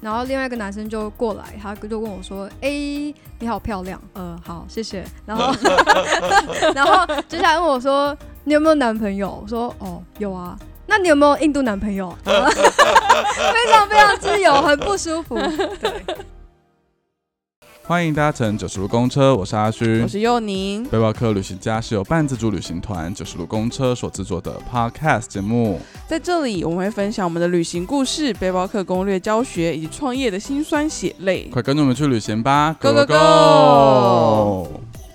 然后另外一个男生就过来，他就问我说：“哎，你好漂亮。”呃，好，谢谢。然后，然后接下来问我说：“你有没有男朋友？”我说：“哦，有啊。”那你有没有印度男朋友？非常非常自由，很不舒服。对。欢迎搭乘九十路公车，我是阿勋，我是佑宁。背包客旅行家是由半自助旅行团九十路公车所制作的 Podcast 节目。在这里，我们会分享我们的旅行故事、背包客攻略教学以及创业的辛酸血泪。快跟着我们去旅行吧！Go Go Go！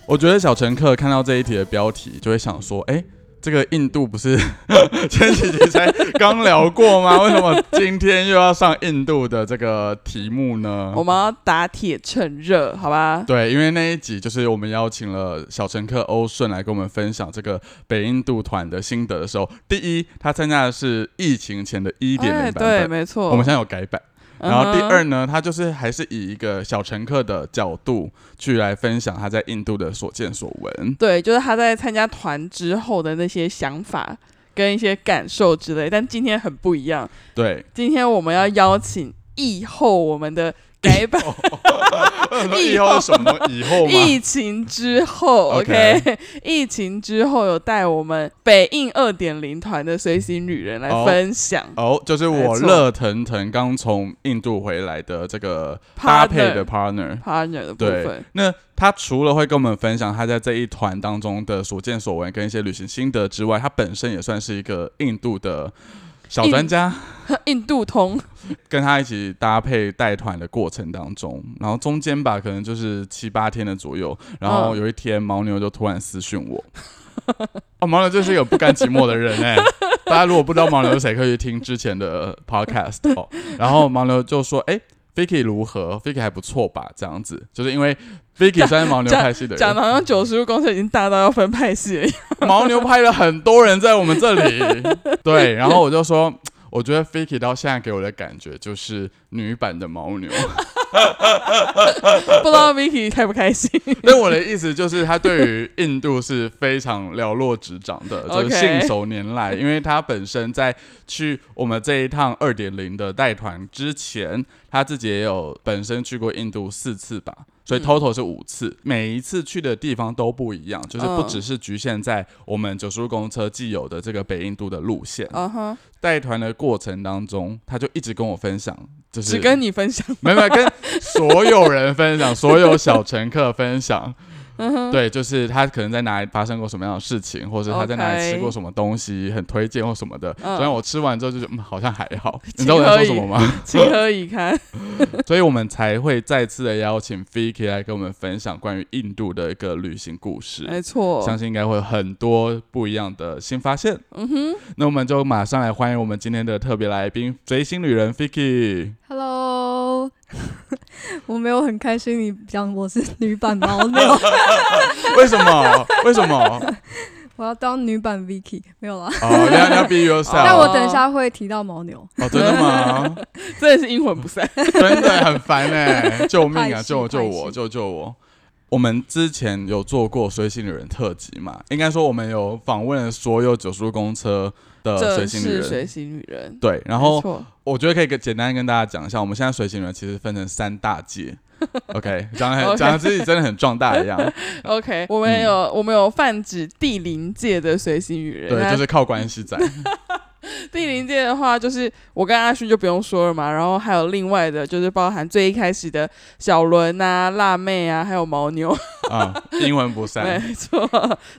我觉得小乘客看到这一题的标题，就会想说：哎。这个印度不是 前几集才刚聊过吗？为什么今天又要上印度的这个题目呢？我们要打铁趁热，好吧？对，因为那一集就是我们邀请了小乘客欧顺来跟我们分享这个北印度团的心得的时候，第一，他参加的是疫情前的一点零版本，对，没错，我们现在有改版。然后第二呢，他就是还是以一个小乘客的角度去来分享他在印度的所见所闻。对，就是他在参加团之后的那些想法跟一些感受之类。但今天很不一样。对，今天我们要邀请疫后我们的。改版，以后什么？以后疫情之后，OK，疫情之后有带我们北印二点零团的随行旅人来分享。哦，就是我热腾腾刚从印度回来的这个搭配的 partner，partner 的部分。那他除了会跟我们分享他在这一团当中的所见所闻跟一些旅行心得之外，他本身也算是一个印度的。小专家，印度通，跟他一起搭配带团的过程当中，然后中间吧，可能就是七八天的左右，然后有一天牦牛就突然私讯我，哦，牦牛就是一个不甘寂寞的人哎，大家如果不知道牦牛是谁，可以听之前的 podcast 哦，然后牦牛就说，哎。Vicky 如何？Vicky 还不错吧？这样子，就是因为 Vicky 算是牦牛派系的人，讲的好像九十路公司已经大到要分派系了。牦牛派了很多人在我们这里，对，然后我就说。我觉得 Vicky 到现在给我的感觉就是女版的牦牛，不知道 Vicky 开不开心。那我的意思就是，他对于印度是非常了若指掌的，就是信手拈来。因为他本身在去我们这一趟二点零的带团之前，他自己也有本身去过印度四次吧。所以 total 是五次，每一次去的地方都不一样，就是不只是局限在我们九十路公车既有的这个北印度的路线。带团的过程当中，他就一直跟我分享，就是只跟你分享，没有跟所有人分享，所有小乘客分享。对，就是他可能在哪里发生过什么样的事情，或者他在哪里吃过什么东西很推荐或什么的。虽然我吃完之后就觉得嗯好像还好，你知道我在说什么吗？情何以堪？所以我们才会再次的邀请 Vicky 来跟我们分享关于印度的一个旅行故事。没错，相信应该会有很多不一样的新发现。嗯哼，那我们就马上来欢迎我们今天的特别来宾——随行旅人 Vicky。Hello。我没有很开心，你讲我是女版牦牛，为什么？为什么？我要当女版 Vicky，没有啦。哦，你要你要 be yourself。但我等一下会提到牦牛。哦，真的吗？真的是阴魂不散，真的很烦哎！救命啊！救救我！救救我！我们之前有做过随行的人特辑嘛？应该说我们有访问所有九叔公车。的随行女人，随行女人，对，然后我觉得可以跟简单跟大家讲一下，我们现在随行人其实分成三大界，OK，讲的很讲的自己真的很壮大一样，OK，我们有我们有泛指地灵界的随行女人，对，就是靠关系在。第零届的话，就是我跟阿勋就不用说了嘛，然后还有另外的，就是包含最一开始的小伦啊、辣妹啊，还有牦牛。啊，英文不散，没错，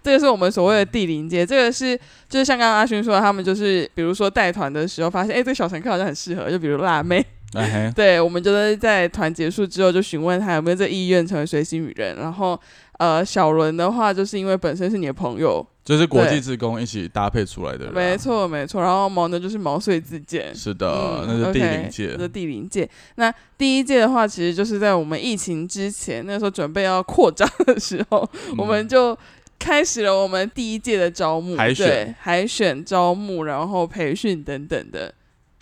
这个是我们所谓的第零届，这个是就是像刚刚阿勋说，他们就是比如说带团的时候发现，哎，这个小乘客好像很适合，就比如辣妹，对，我们就是在团结束之后就询问他有没有这意愿成为随行女人，然后呃，小伦的话就是因为本身是你的朋友。就是国际职工一起搭配出来的，没错没错。然后毛呢就是毛遂自荐，是的，那是第零届，是第零届。那第一届的话，其实就是在我们疫情之前，那时候准备要扩张的时候，我们就开始了我们第一届的招募，海选、海选招募，然后培训等等的。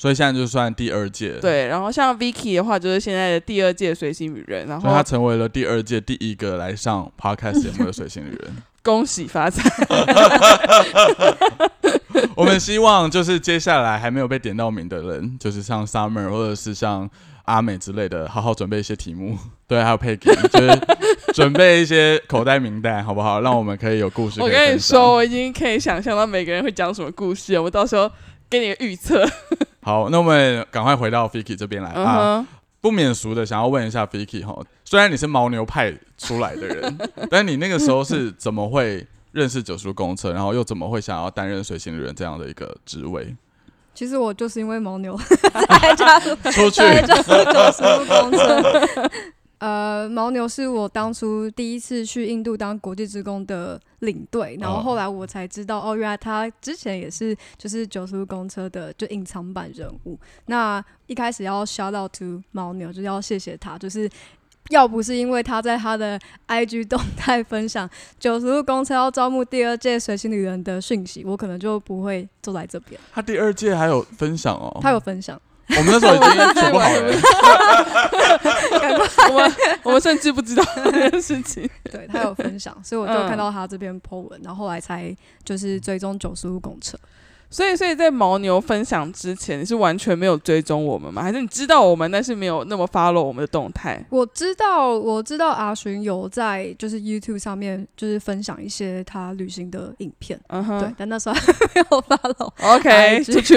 所以现在就算第二届。对，然后像 Vicky 的话，就是现在的第二届随行女人，然后他成为了第二届第一个来上 Podcast 节目的随行女人。恭喜发财！我们希望就是接下来还没有被点到名的人，就是像 Summer 或者是像阿美之类的，好好准备一些题目。对，还有 Peggy，就是准备一些口袋名单，好不好？让我们可以有故事。我跟你说，我已经可以想象到每个人会讲什么故事，我到时候给你个预测。好，那我们赶快回到 Fiki 这边来啊。不免俗的想要问一下 Vicky 哈，虽然你是牦牛派出来的人，但你那个时候是怎么会认识九叔公车，然后又怎么会想要担任随行的人这样的一个职位？其实我就是因为牦牛才加入出去九叔公车。呃，牦牛是我当初第一次去印度当国际职工的领队，然后后来我才知道，哦，原来他之前也是就是九十路公车的就隐藏版人物。那一开始要 shout out to 牦牛，就是要谢谢他，就是要不是因为他在他的 IG 动态分享 九十路公车要招募第二届随行旅人的讯息，我可能就不会坐在这边。他第二届还有分享哦，他有分享。我们那时候已经处不好了，我们 我们甚至不知道这件事情。对他有分享，所以我就看到他这篇 po 文，然后后来才就是追踪九十五公车。所以，所以在牦牛分享之前，你是完全没有追踪我们吗？还是你知道我们，但是没有那么 follow 我们的动态？我知道，我知道阿寻有在就是 YouTube 上面就是分享一些他旅行的影片，嗯哼，对，但那时候还没有 follow。OK，出去，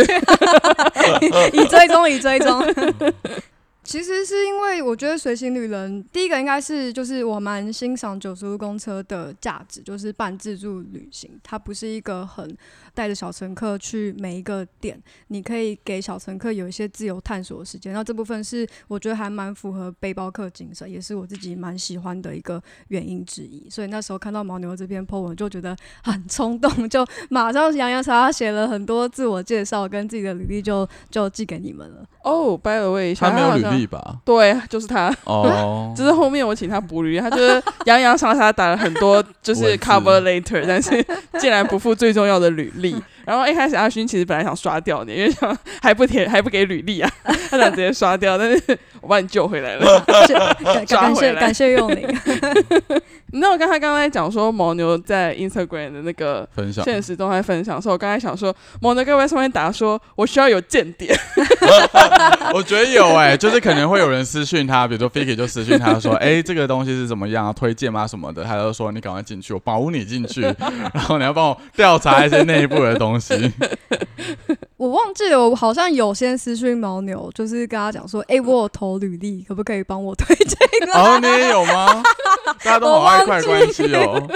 以追踪，以追踪。其实是因为我觉得随行旅人，第一个应该是就是我蛮欣赏九十路公车的价值，就是半自助旅行，它不是一个很带着小乘客去每一个点，你可以给小乘客有一些自由探索的时间。那这部分是我觉得还蛮符合背包客精神，也是我自己蛮喜欢的一个原因之一。所以那时候看到牦牛这篇 po 文，就觉得很冲动，就马上洋洋洒洒写了很多自我介绍跟自己的履历，就就寄给你们了。哦，by the way，他没有履历吧？对，就是他。哦，就是后面我请他补履历，他就是洋洋洒洒打了很多，就是 cover later，但是竟然不附最重要的履历。然后一开始阿勋其实本来想刷掉你，因为想还不填还不给履历啊，他想直接刷掉，但是我把你救回来了，感 谢感谢用你。你知道我刚才刚才讲说牦牛在 Instagram 的那个分享现实动态分享，所以我刚才想说牦牛各位上面打说我需要有间谍，我觉得有哎，就是可能会有人私讯他，比如说 Fiki 就私讯他说，哎，这个东西是怎么样，推荐吗什么的，他就说你赶快进去，我保你进去，然后你要帮我调查一些内部的东西。我忘记了，我好像有先私讯牦牛，就是跟他讲说，哎，我有投履历，可不可以帮我推荐？哦，你也有吗？大家都好爱快关系哦。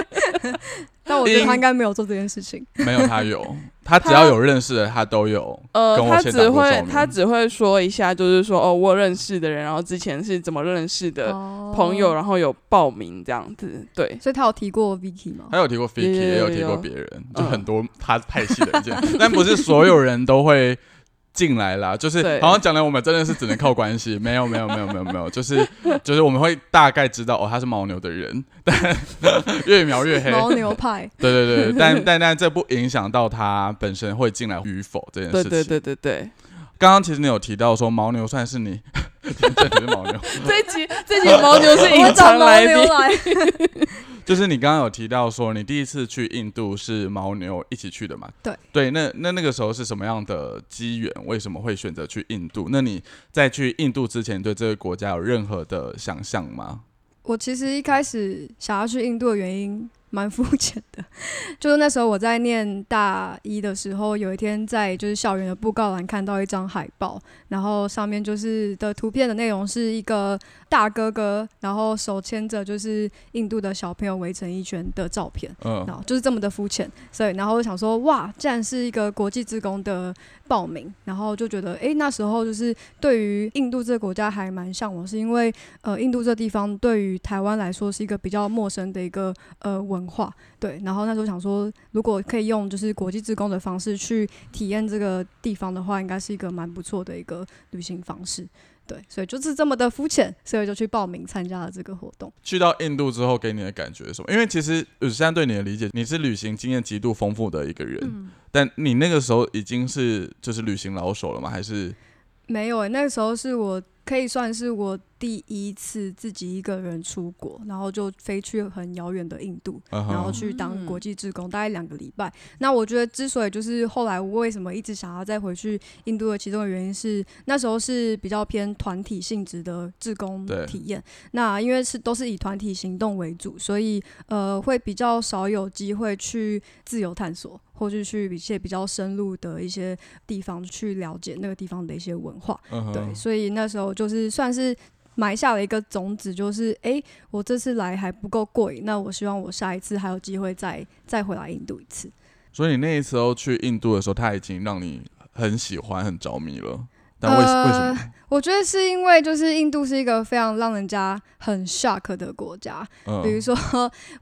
但我觉得他应该没有做这件事情。没有，他有，他只要有认识的，他都有。呃，他只会他只会说一下，就是说哦，我认识的人，然后之前是怎么认识的朋友，然后有报名这样子。对，所以他有提过 Vicky 吗？他有提过 Vicky，也有提过别人，就很多他派系的这样，但不是所有人都会。进来啦，就是好像讲的我们真的是只能靠关系，没有没有没有没有没有，就是就是我们会大概知道哦，他是牦牛的人，但越描越黑，牦牛派，对对对，但但但这不影响到他本身会进来与否这件事情。对对对对对，刚刚其实你有提到说牦牛算是你，这是牦牛，这一集这集牦牛是隐藏来宾。就是你刚刚有提到说，你第一次去印度是牦牛一起去的嘛？对对，那那那个时候是什么样的机缘？为什么会选择去印度？那你在去印度之前，对这个国家有任何的想象吗？我其实一开始想要去印度的原因。蛮肤浅的，就是那时候我在念大一的时候，有一天在就是校园的布告栏看到一张海报，然后上面就是的图片的内容是一个大哥哥，然后手牵着就是印度的小朋友围成一圈的照片，嗯，然后就是这么的肤浅，所以然后我想说，哇，竟然是一个国际职工的报名，然后就觉得，哎，那时候就是对于印度这个国家还蛮向往，是因为呃，印度这地方对于台湾来说是一个比较陌生的一个呃文。文化对，然后那时候想说，如果可以用就是国际职工的方式去体验这个地方的话，应该是一个蛮不错的一个旅行方式。对，所以就是这么的肤浅，所以就去报名参加了这个活动。去到印度之后，给你的感觉是什么？因为其实我现在对你的理解，你是旅行经验极度丰富的一个人，但你那个时候已经是就是旅行老手了吗？还是没有？哎，那个时候是我。可以算是我第一次自己一个人出国，然后就飞去很遥远的印度，然后去当国际志工，大概两个礼拜。那我觉得之所以就是后来我为什么一直想要再回去印度的其中的原因是，那时候是比较偏团体性质的志工体验。那因为是都是以团体行动为主，所以呃会比较少有机会去自由探索。或是去一些比较深入的一些地方去了解那个地方的一些文化，对，所以那时候就是算是埋下了一个种子，就是哎，我这次来还不够过瘾，那我希望我下一次还有机会再再回来印度一次。所以你那时候去印度的时候，他已经让你很喜欢、很着迷了。但为为什么？我觉得是因为就是印度是一个非常让人家很 shock 的国家。比如说，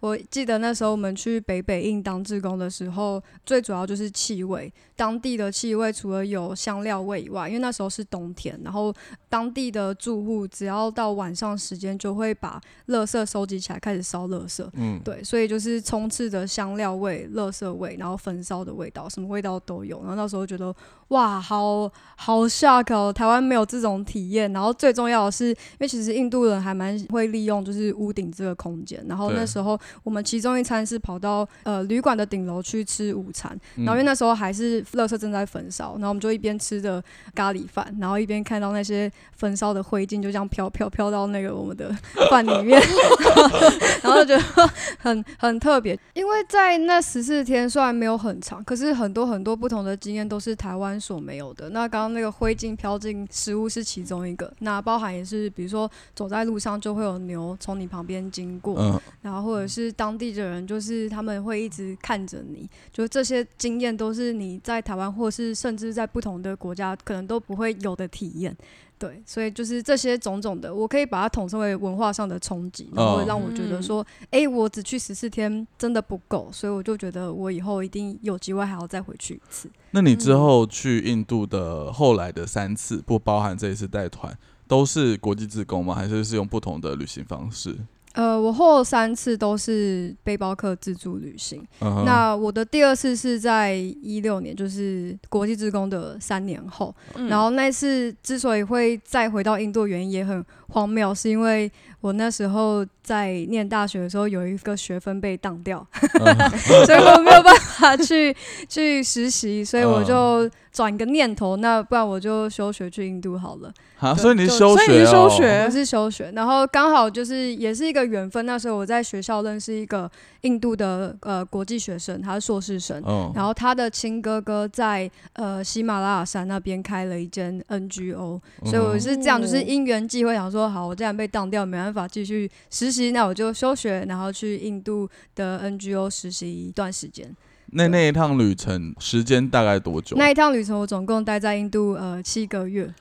我记得那时候我们去北北印当志工的时候，最主要就是气味。当地的气味除了有香料味以外，因为那时候是冬天，然后当地的住户只要到晚上时间就会把垃圾收集起来开始烧垃圾。嗯，对，所以就是充斥着香料味、垃圾味，然后焚烧的味道，什么味道都有。然后那时候觉得哇，好好 shock 哦，台湾没有这种。体验，然后最重要的是，因为其实印度人还蛮会利用就是屋顶这个空间。然后那时候我们其中一餐是跑到呃旅馆的顶楼去吃午餐，然后因为那时候还是垃圾正在焚烧，然后我们就一边吃着咖喱饭，然后一边看到那些焚烧的灰烬就这样飘飘飘到那个我们的饭里面，就觉得很很特别。因为在那十四天虽然没有很长，可是很多很多不同的经验都是台湾所没有的。那刚刚那个灰烬飘进食物是。其中一个，那包含也是，比如说走在路上就会有牛从你旁边经过，然后或者是当地的人，就是他们会一直看着你，就这些经验都是你在台湾或是甚至在不同的国家可能都不会有的体验。对，所以就是这些种种的，我可以把它统称为文化上的冲击，然后让我觉得说，哎，我只去十四天真的不够，所以我就觉得我以后一定有机会还要再回去一次。那你之后去印度的后来的三次，不包含这一次带团，都是国际自工吗？还是是用不同的旅行方式？呃，我后三次都是背包客自助旅行。那我的第二次是在一六年，就是国际职工的三年后。然后那次之所以会再回到印度，原因也很荒谬，是因为我那时候在念大学的时候有一个学分被当掉，所以我没有办法去去实习，所以我就。转个念头，那不然我就休学去印度好了。好，所以你休学哦？休学，我是休学。然后刚好就是也是一个缘分，那时候我在学校认识一个印度的呃国际学生，他是硕士生。然后他的亲哥哥在呃喜马拉雅山那边开了一间 NGO，所以我是这样，就是因缘际会，想说好，我既然被当掉，没办法继续实习，那我就休学，然后去印度的 NGO 实习一段时间。那那一趟旅程时间大概多久？那一趟旅程我总共待在印度呃七个月。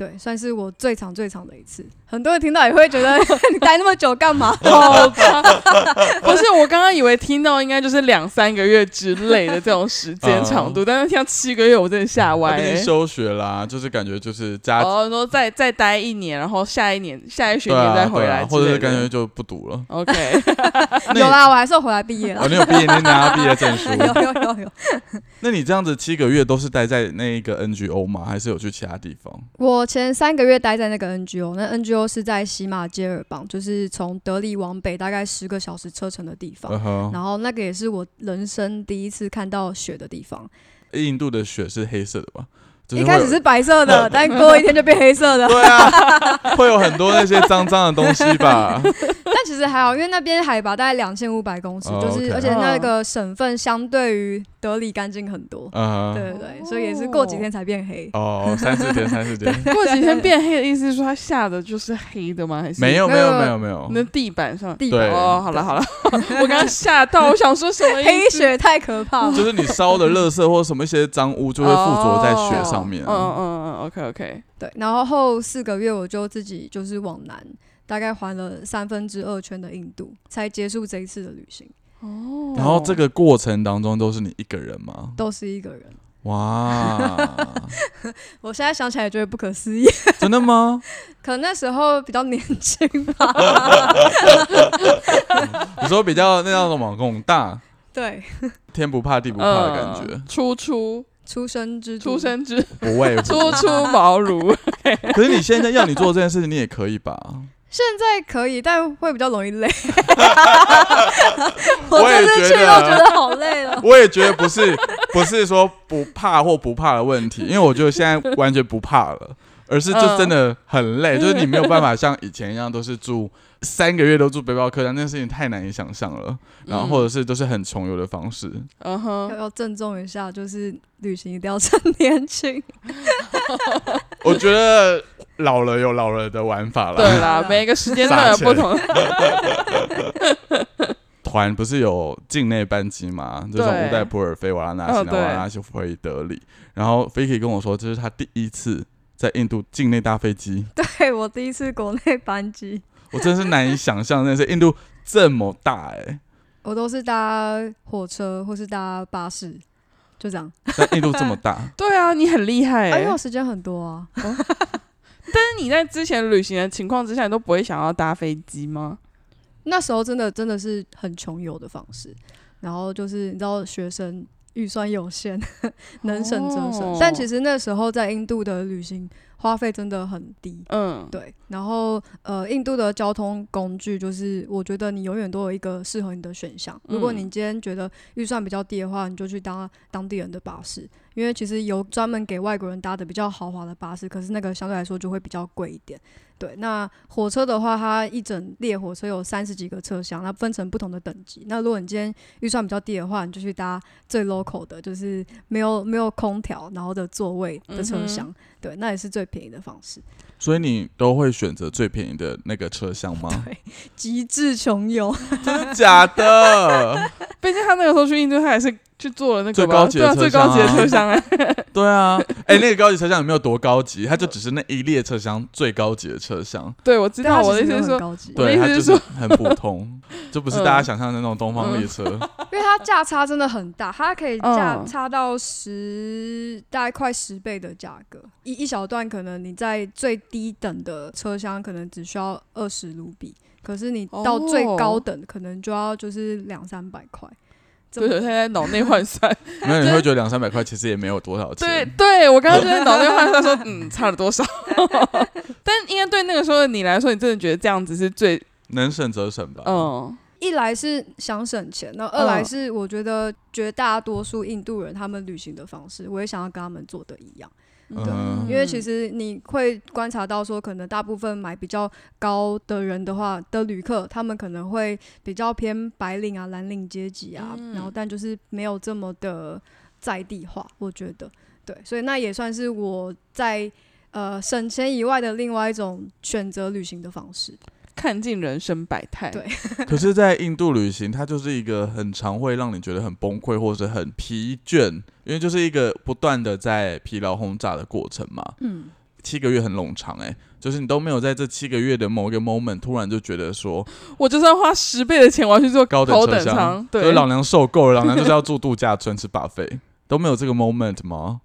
对，算是我最长最长的一次。很多人听到也会觉得 你待那么久干嘛？好吧 不是，我刚刚以为听到应该就是两三个月之类的这种时间长度，但是听到七个月，我真的吓歪。休学啦，就是感觉就是加哦，说再再待一年，然后下一年下一学年再回来，或者是感觉就不读了。OK，有啦，我还是回来毕业了。哦，你有毕业，你拿到毕业证书。有有有有。那你这样子七个月都是待在那一个 NGO 吗？还是有去其他地方？我。前三个月待在那个 NGO，那 NGO 是在喜马接尔邦，就是从德里往北大概十个小时车程的地方。然后那个也是我人生第一次看到雪的地方。印度的雪是黑色的吧？一开始是白色的，但过一天就变黑色的。对啊，会有很多那些脏脏的东西吧？但其实还好，因为那边海拔大概两千五百公尺，就是而且那个省份相对于德里干净很多。嗯，对对对，所以也是过几天才变黑。哦，三四天，三四天。过几天变黑的意思是说它下的就是黑的吗？还是没有没有没有没有？那地板上地板哦，好了好了，我刚刚吓到，我想说什么？黑雪太可怕了。就是你烧的垃圾或什么一些脏污就会附着在雪上面。嗯嗯嗯，OK OK。对，然后后四个月我就自己就是往南。大概环了三分之二圈的印度，才结束这一次的旅行。哦，然后这个过程当中都是你一个人吗？都是一个人。哇！我现在想起来觉得不可思议。真的吗？可能那时候比较年轻吧。你说比较那叫什么？猛大？对。天不怕地不怕的感觉。初出。出生之出生之不畏初出茅庐。可是你现在要你做这件事情，你也可以吧？现在可以，但会比较容易累。我也觉得觉得好累了。我也觉得不是不是说不怕或不怕的问题，因为我觉得现在完全不怕了，而是就真的很累，就是你没有办法像以前一样都是住。三个月都住背包客栈，那件事情太难以想象了。然后或者是都是很穷游的方式。嗯哼，要要郑重一下，就是旅行一定要趁年轻。我觉得老了有老了的玩法了。对啦，每个时间段有不同。团不是有境内班机吗？就从乌代普尔飞瓦拉纳西，然后瓦拉纳西飞德里。然后飞 i 跟我说，这是他第一次在印度境内搭飞机。对我第一次国内班机。我真是难以想象，那是印度这么大哎！我都是搭火车或是搭巴士，就这样。但印度这么大，对啊，你很厉害哎！因为我时间很多啊。但是你在之前旅行的情况之下，你都不会想要搭飞机吗？那时候真的真的是很穷游的方式，然后就是你知道，学生预算有限，能省则省。但其实那时候在印度的旅行。花费真的很低，嗯，对。然后，呃，印度的交通工具就是，我觉得你永远都有一个适合你的选项。如果你今天觉得预算比较低的话，你就去搭当地人的巴士，因为其实有专门给外国人搭的比较豪华的巴士，可是那个相对来说就会比较贵一点。对，那火车的话，它一整列火车有三十几个车厢，那分成不同的等级。那如果你今天预算比较低的话，你就去搭最 local 的，就是没有没有空调然后的座位的车厢。对，那也是最便宜的方式。所以你都会选择最便宜的那个车厢吗？对，极致穷游，真的假的？毕竟他那个时候去印度，他还是。去坐了那个最高级的车最高级的车厢哎，对啊，哎，那个高级车厢有没有多高级？它就只是那一列车厢最高级的车厢。对，我知道，我的意思是说，对，它就是很普通，就不是大家想象的那种东方列车。因为它价差真的很大，它可以价差到十，大概快十倍的价格。一一小段可能你在最低等的车厢可能只需要二十卢比，可是你到最高等可能就要就是两三百块。对，现在脑内换算，没有你会觉得两三百块其实也没有多少钱。对，对我刚刚就在脑内换算说，嗯，差了多少？但应该对那个时候的你来说，你真的觉得这样子是最能省则省吧？嗯，一来是想省钱，那二来是我觉得绝大多数印度人他们旅行的方式，我也想要跟他们做的一样。对，因为其实你会观察到说，可能大部分买比较高的人的话的旅客，他们可能会比较偏白领啊、蓝领阶级啊，然后但就是没有这么的在地化，我觉得。对，所以那也算是我在呃省钱以外的另外一种选择旅行的方式。看尽人生百态。对，可是，在印度旅行，它就是一个很常会让你觉得很崩溃，或者是很疲倦，因为就是一个不断的在疲劳轰炸的过程嘛。嗯，七个月很冗长，哎，就是你都没有在这七个月的某一个 moment 突然就觉得说，我就算花十倍的钱，我要去做高等车厢，对，老娘受够了，老娘就是要住度假村吃 buffet，都没有这个 moment 吗？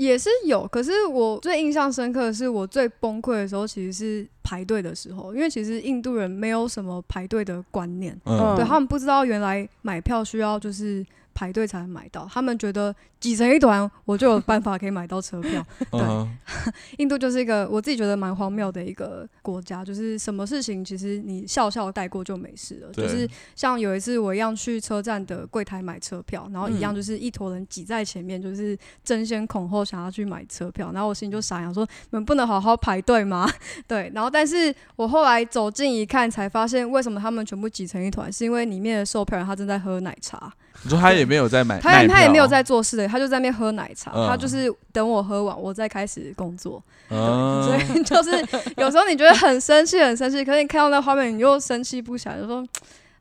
也是有，可是我最印象深刻的是，我最崩溃的时候其实是排队的时候，因为其实印度人没有什么排队的观念，对他们不知道原来买票需要就是排队才能买到，他们觉得。挤成一团，我就有办法可以买到车票。对，印度就是一个我自己觉得蛮荒谬的一个国家，就是什么事情其实你笑笑带过就没事了。就是像有一次我一样去车站的柜台买车票，然后一样就是一坨人挤在前面，就是争先恐后想要去买车票，然后我心里就傻，想说你们不能好好排队吗？对，然后但是我后来走近一看，才发现为什么他们全部挤成一团，是因为里面的售票员他正在喝奶茶。你说他也没有在买，他他也没有在做事的。他就在那边喝奶茶，他就是等我喝完，我再开始工作。所以 就是有时候你觉得很生气，很生气，可是你看到那画面，你又生气不起来，就说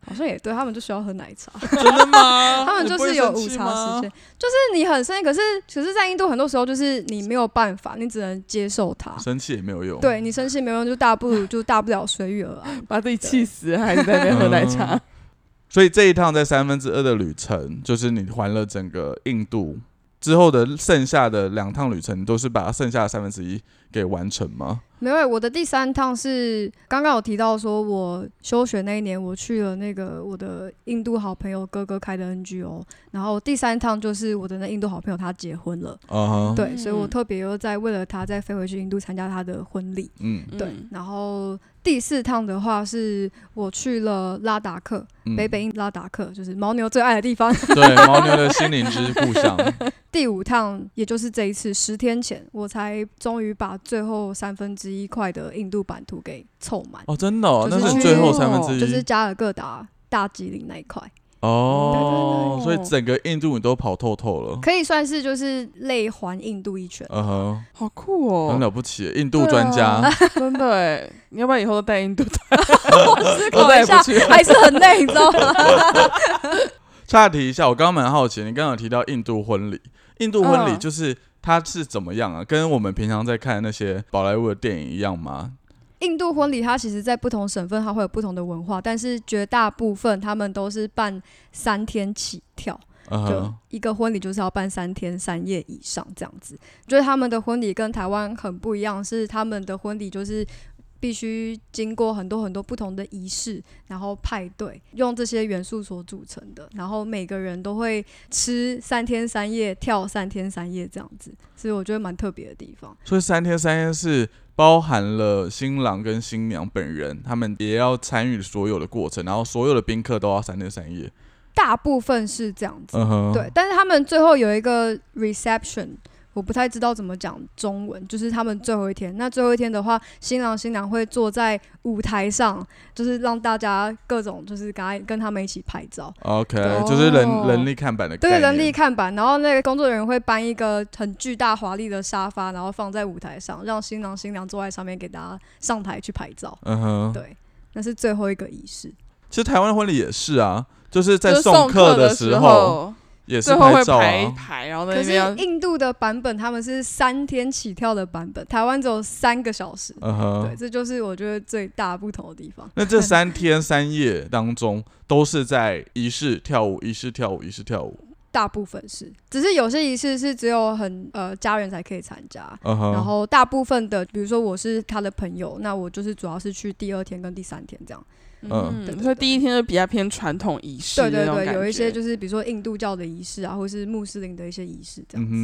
好像也对他们就需要喝奶茶。真的吗？他们就是有午茶时间，就是你很生气，可是可是在印度很多时候就是你没有办法，你只能接受它。生气也没有用。对你生气没有用，就大不如就大不了随遇而安，把自己气死，还是在那边喝奶茶。所以这一趟在三分之二的旅程，就是你环了整个印度之后的剩下的两趟旅程，都是把剩下的三分之一给完成吗？没有，我的第三趟是刚刚有提到说，我休学那一年，我去了那个我的印度好朋友哥哥开的 NGO，然后第三趟就是我的那印度好朋友他结婚了，对，所以我特别又在为了他再飞回去印度参加他的婚礼，嗯，对，然后。第四趟的话，是我去了拉达克，北北印拉达克，就是牦牛最爱的地方。对，牦牛的心灵之故乡。第五趟，也就是这一次，十天前，我才终于把最后三分之一块的印度版图给凑满。哦，真的，那是最后三分之一，就是加尔各答、大吉林那一块。哦，所以整个印度你都跑透透了，可以算是就是累环印度一圈。嗯哼，好酷哦，很了不起，印度专家，真的哎，你要不要以后都带印度？我思考一下，还是很累，你知道吗？岔题一下，我刚刚蛮好奇，你刚刚有提到印度婚礼，印度婚礼就是它是怎么样啊？跟我们平常在看那些宝莱坞的电影一样吗？印度婚礼，它其实，在不同省份，它会有不同的文化，但是绝大部分他们都是办三天起跳，就一个婚礼就是要办三天三夜以上这样子。就是他们的婚礼跟台湾很不一样，是他们的婚礼就是必须经过很多很多不同的仪式，然后派对用这些元素所组成的，然后每个人都会吃三天三夜，跳三天三夜这样子，所以我觉得蛮特别的地方。所以三天三夜是。包含了新郎跟新娘本人，他们也要参与所有的过程，然后所有的宾客都要三天三夜。大部分是这样子，对。但是他们最后有一个 reception。我不太知道怎么讲中文，就是他们最后一天。那最后一天的话，新郎新娘会坐在舞台上，就是让大家各种就是跟他跟他们一起拍照。OK，就是人人力看板的。对，人力看板。然后那个工作人员会搬一个很巨大华丽的沙发，然后放在舞台上，让新郎新娘坐在上面，给大家上台去拍照。嗯哼，对，那是最后一个仪式。其实台湾婚礼也是啊，就是在送客的时候。最后会排一排，然后可是印度的版本他们是三天起跳的版本，台湾只有三个小时。对，这就是我觉得最大不同的地方。那这三天三夜当中，都是在仪式跳舞，仪式跳舞，仪式跳舞。大部分是，只是有些仪式是只有很呃家人才可以参加。然后大部分的，比如说我是他的朋友，那我就是主要是去第二天跟第三天这样。嗯，所以第一天就比较偏传统仪式，对对对，有一些就是比如说印度教的仪式啊，或是穆斯林的一些仪式这样子。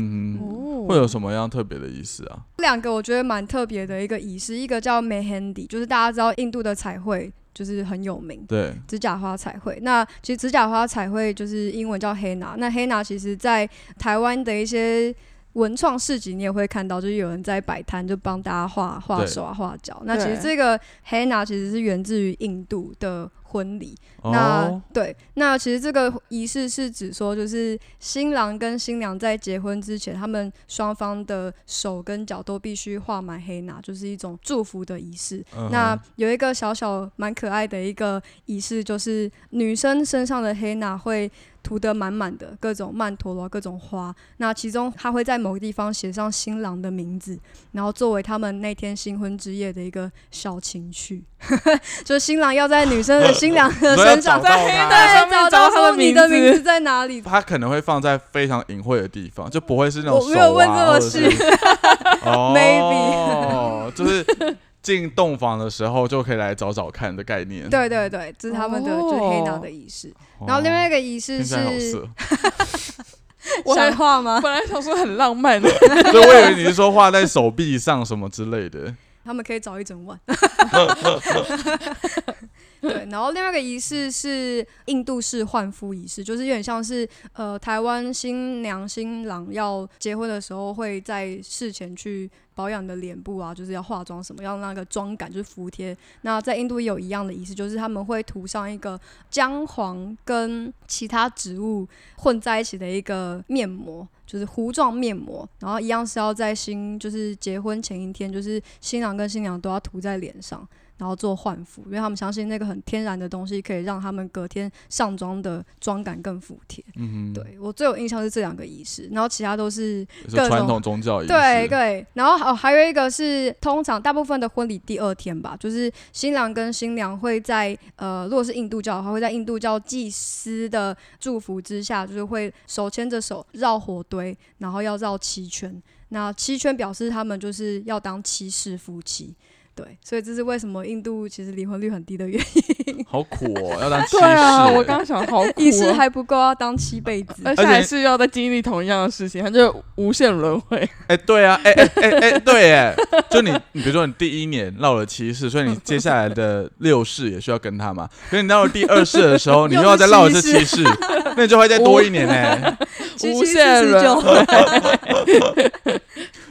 哦，会有什么样特别的仪式啊？两个我觉得蛮特别的一个仪式，一个叫 Mehndi，就是大家知道印度的彩绘就是很有名，对，指甲花彩绘。那其实指甲花彩绘就是英文叫黑拿，那黑拿其实在台湾的一些。文创市集你也会看到，就是有人在摆摊，就帮大家画画手啊、画脚。那其实这个 henna 其实是源自于印度的。婚礼，那对，那其实这个仪式是指说，就是新郎跟新娘在结婚之前，他们双方的手跟脚都必须画满黑娜，就是一种祝福的仪式。那有一个小小蛮可爱的一个仪式，就是女生身上的黑娜会涂得满满的，各种曼陀罗、各种花。那其中他会在某个地方写上新郎的名字，然后作为他们那天新婚之夜的一个小情趣，就是新郎要在女生的。新娘的身上，在黑的上面找到你的名字在哪里？他可能会放在非常隐晦的地方，就不会是那种。我没有问这么细。Maybe，就是进洞房的时候就可以来找找看的概念。对对对，这是他们的就是黑娜的仪式。然后另外一个仪式是，想画吗？本来想说很浪漫的，所以我以为你是说画在手臂上什么之类的。他们可以找一整晚。对，然后另外一个仪式是印度式换肤仪式，就是有点像是呃台湾新娘新郎要结婚的时候会在事前去保养的脸部啊，就是要化妆什么，要那个妆感就是服帖。那在印度也有一样的仪式，就是他们会涂上一个姜黄跟其他植物混在一起的一个面膜，就是糊状面膜，然后一样是要在新就是结婚前一天，就是新郎跟新娘都要涂在脸上。然后做换肤，因为他们相信那个很天然的东西可以让他们隔天上妆的妆感更服帖。嗯哼，对我最有印象是这两个仪式，然后其他都是传统宗教仪式。对对，然后哦还有一个是通常大部分的婚礼第二天吧，就是新郎跟新娘会在呃如果是印度教的话，会在印度教祭司的祝福之下，就是会手牵着手绕火堆，然后要绕七圈。那七圈表示他们就是要当七世夫妻。对，所以这是为什么印度其实离婚率很低的原因。好苦哦，要当七世。对啊，我刚刚想，好苦，一世还不够，要当七辈子，而且还是要再经历同样的事情，他就无限轮回。哎，对啊，哎哎哎哎，对，哎，就你，你比如说你第一年闹了七世，所以你接下来的六世也需要跟他嘛。可是你到了第二世的时候，你又要再闹一次七世，那你就会再多一年呢，无限轮回。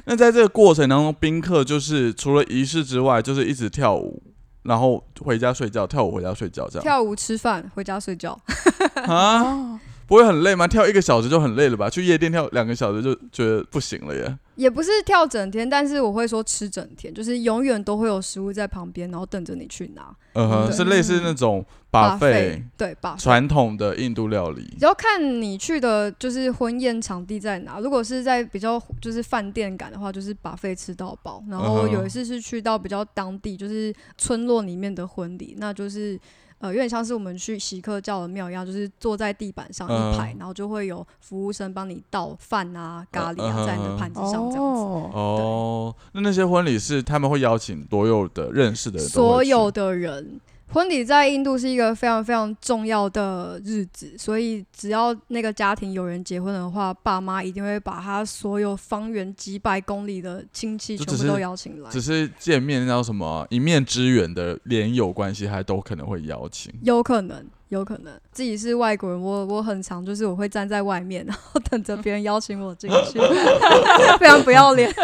那在这个过程当中，宾客就是除了仪式之外，就是一直跳舞，然后回家睡觉，跳舞回家睡觉，这样。跳舞吃饭，回家睡觉。啊，不会很累吗？跳一个小时就很累了吧？去夜店跳两个小时就觉得不行了耶。也不是跳整天，但是我会说吃整天，就是永远都会有食物在旁边，然后等着你去拿。嗯哼，是类似那种把费，对，把传统的印度料理。要看你去的就是婚宴场地在哪。如果是在比较就是饭店感的话，就是把费吃到饱。然后有一次是去到比较当地，就是村落里面的婚礼，那就是。呃，有点像是我们去喜客教的庙一样，就是坐在地板上一排，然后就会有服务生帮你倒饭啊、咖喱啊在你的盘子上这样子。哦，那那些婚礼是他们会邀请所有的认识的人，所有的人。婚礼在印度是一个非常非常重要的日子，所以只要那个家庭有人结婚的话，爸妈一定会把他所有方圆几百公里的亲戚全部都邀请来。只是见面叫什么一面之缘的连友关系，还都可能会邀请。有可能，有可能自己是外国人，我我很常就是我会站在外面，然后等着别人邀请我进去，非常不要脸。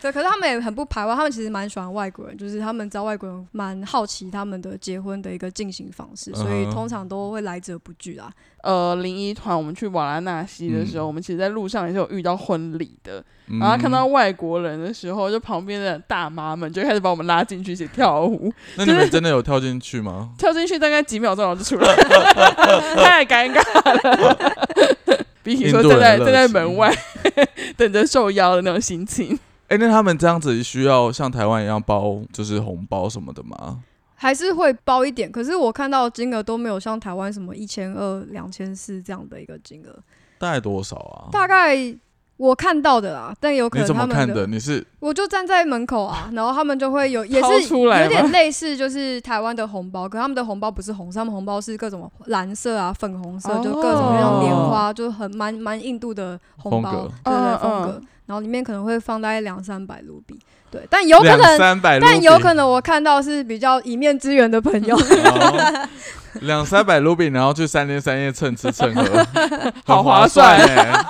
对，可是他们也很不排外，他们其实蛮喜欢外国人，就是他们知道外国人蛮好奇他们的结婚的一个进行方式，所以通常都会来者不拒啊。呃，零一团我们去瓦拉纳西的时候，我们其实在路上也是有遇到婚礼的，然后看到外国人的时候，就旁边的大妈们就开始把我们拉进去一起跳舞。那你们真的有跳进去吗？跳进去大概几秒钟然后就出来，太尴尬了。比起说站在站在门外等着受邀的那种心情。哎，那他们这样子需要像台湾一样包，就是红包什么的吗？还是会包一点，可是我看到金额都没有像台湾什么一千二、两千四这样的一个金额。大概多少啊？大概我看到的啦，但有可能他们的你是我就站在门口啊，然后他们就会有也是有点类似，就是台湾的红包，可他们的红包不是红色，他们红包是各种蓝色啊、粉红色，就各种那种莲花，就很蛮蛮印度的红包，对对风格。然后里面可能会放大概两三百卢比，对，但有可能，但有可能我看到是比较一面之缘的朋友，两三百卢比，然后去三天三夜蹭吃蹭喝，好划算哎！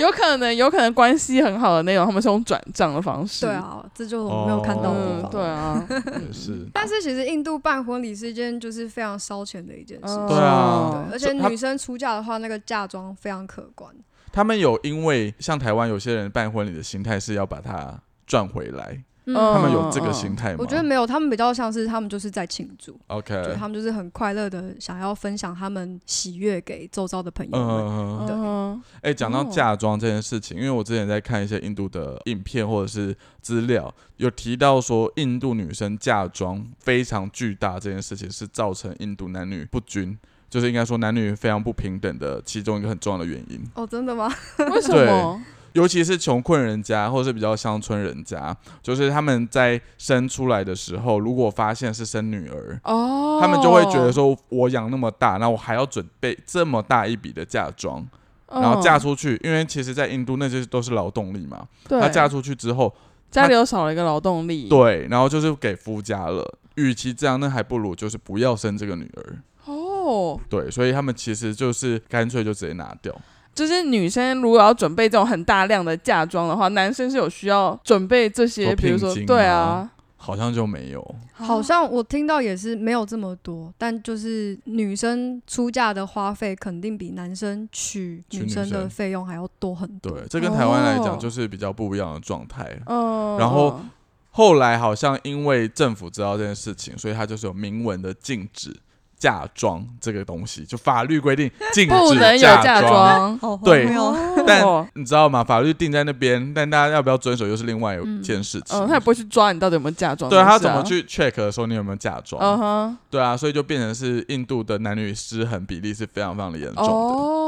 有可能，有可能关系很好的那种，他们是用转账的方式。对啊，这就是我没有看到的地方。对啊，是。但是其实印度办婚礼是一件就是非常烧钱的一件事。对啊，对，而且女生出嫁的话，那个嫁妆非常可观。他们有因为像台湾有些人办婚礼的心态是要把它赚回来，他们有这个心态吗？我觉得没有，他们比较像是他们就是在庆祝，OK，他们就是很快乐的想要分享他们喜悦给周遭的朋友们。对，哎，讲到嫁妆这件事情，因为我之前在看一些印度的影片或者是资料，有提到说印度女生嫁妆非常巨大这件事情是造成印度男女不均。就是应该说男女非常不平等的其中一个很重要的原因哦，真的吗？为什么？尤其是穷困人家或是比较乡村人家，就是他们在生出来的时候，如果发现是生女儿哦，他们就会觉得说，我养那么大，那我还要准备这么大一笔的嫁妆，然后嫁出去，因为其实，在印度那些都是劳动力嘛，她嫁出去之后，家里又少了一个劳动力，对，然后就是给夫家了。与其这样，那还不如就是不要生这个女儿。哦，对，所以他们其实就是干脆就直接拿掉。就是女生如果要准备这种很大量的嫁妆的话，男生是有需要准备这些，比如说，对啊，好像就没有。好像我听到也是没有这么多，但就是女生出嫁的花费肯定比男生娶女生的费用还要多很多。对，这跟台湾来讲就是比较不一样的状态。嗯，然后后来好像因为政府知道这件事情，所以他就是有明文的禁止。嫁妆这个东西，就法律规定禁止嫁妆。对，但你知道吗？法律定在那边，但大家要不要遵守又是另外一件事情。嗯，他也不会去抓你到底有没有嫁妆。对他怎么去 check 的时候你有没有嫁妆？嗯哼，对啊，所以就变成是印度的男女失衡比例是非常非常的严重的。哦，原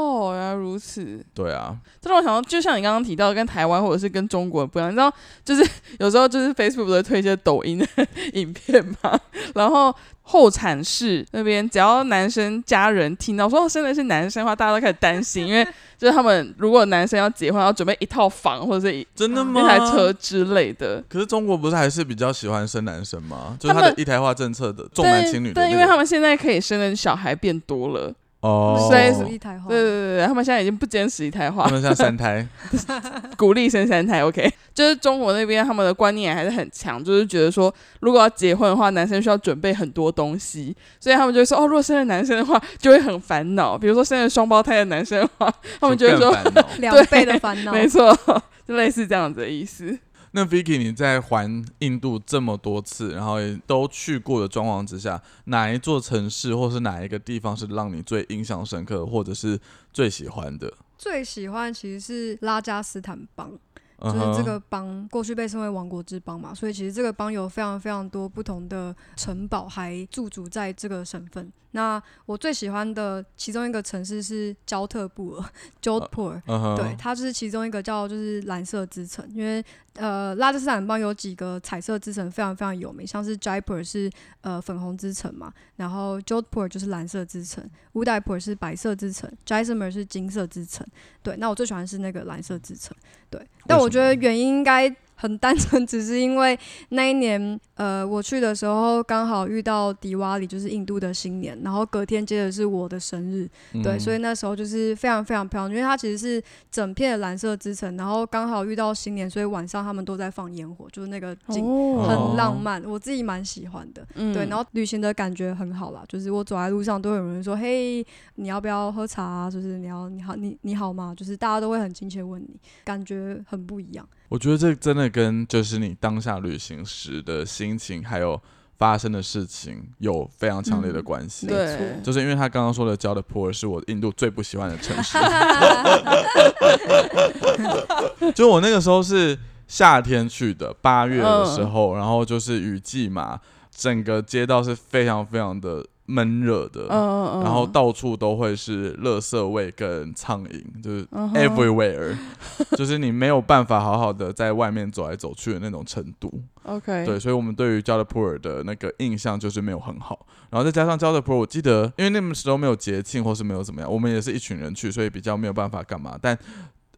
如此。对啊，这让我想到，就像你刚刚提到，跟台湾或者是跟中国不一样，你知道，就是有时候就是 Facebook 都会推一些抖音的影片嘛，然后后产室那边，只要男生家人听到说生的是男生的话，大家都开始担心，因为就是他们如果男生要结婚，要准备一套房或者是一真的吗？一台车之类的。可是中国不是还是比较喜欢生男生吗？就是他的一胎化政策的重男轻女。对，因为他们现在可以生的小孩变多了。哦，所以一胎化，对对对对，他们现在已经不坚持一胎化，他们像三胎，鼓励生三胎。OK，就是中国那边他们的观念还是很强，就是觉得说，如果要结婚的话，男生需要准备很多东西，所以他们就说，哦，如果生了男生的话，就会很烦恼。比如说生了双胞胎的男生的话，他们就会说 两倍的烦恼，没错，就类似这样子的意思。那 Vicky，你在环印度这么多次，然后也都去过的状况之下，哪一座城市或是哪一个地方是让你最印象深刻，或者是最喜欢的？最喜欢其实是拉加斯坦邦。就是这个邦过去被称为王国之邦嘛，所以其实这个邦有非常非常多不同的城堡，还驻足在这个省份。那我最喜欢的其中一个城市是焦特布尔 （Jodhpur），对，它就是其中一个叫就是蓝色之城，因为呃拉斯坦邦有几个彩色之城非常非常有名，像是 Jaipur 是呃粉红之城嘛，然后 Jodhpur 就是蓝色之城，Udaipur 是白色之城，Jaisalmer 是金色之城。对，那我最喜欢是那个蓝色之城，对，但我觉得原因应该。很单纯，只是因为那一年，呃，我去的时候刚好遇到迪瓦里，就是印度的新年，然后隔天接着是我的生日，对，所以那时候就是非常非常漂亮，因为它其实是整片的蓝色之城，然后刚好遇到新年，所以晚上他们都在放烟火，就是那个景很浪漫，我自己蛮喜欢的，对，然后旅行的感觉很好啦，就是我走在路上都有人说，嘿，你要不要喝茶？啊？就是你要你好你你好吗？就是大家都会很亲切问你，感觉很不一样。我觉得这真的跟就是你当下旅行时的心情，还有发生的事情有非常强烈的关系。对，就是因为他刚刚说的交的普尔是我印度最不喜欢的城市。就我那个时候是夏天去的，八月的时候，然后就是雨季嘛，整个街道是非常非常的。闷热的，然后到处都会是垃圾味跟苍蝇，就是 everywhere，就是你没有办法好好的在外面走来走去的那种程度。OK，对，所以我们对于加德普尔的那个印象就是没有很好。然后再加上加德普尔，我记得因为那时候没有节庆或是没有怎么样，我们也是一群人去，所以比较没有办法干嘛。但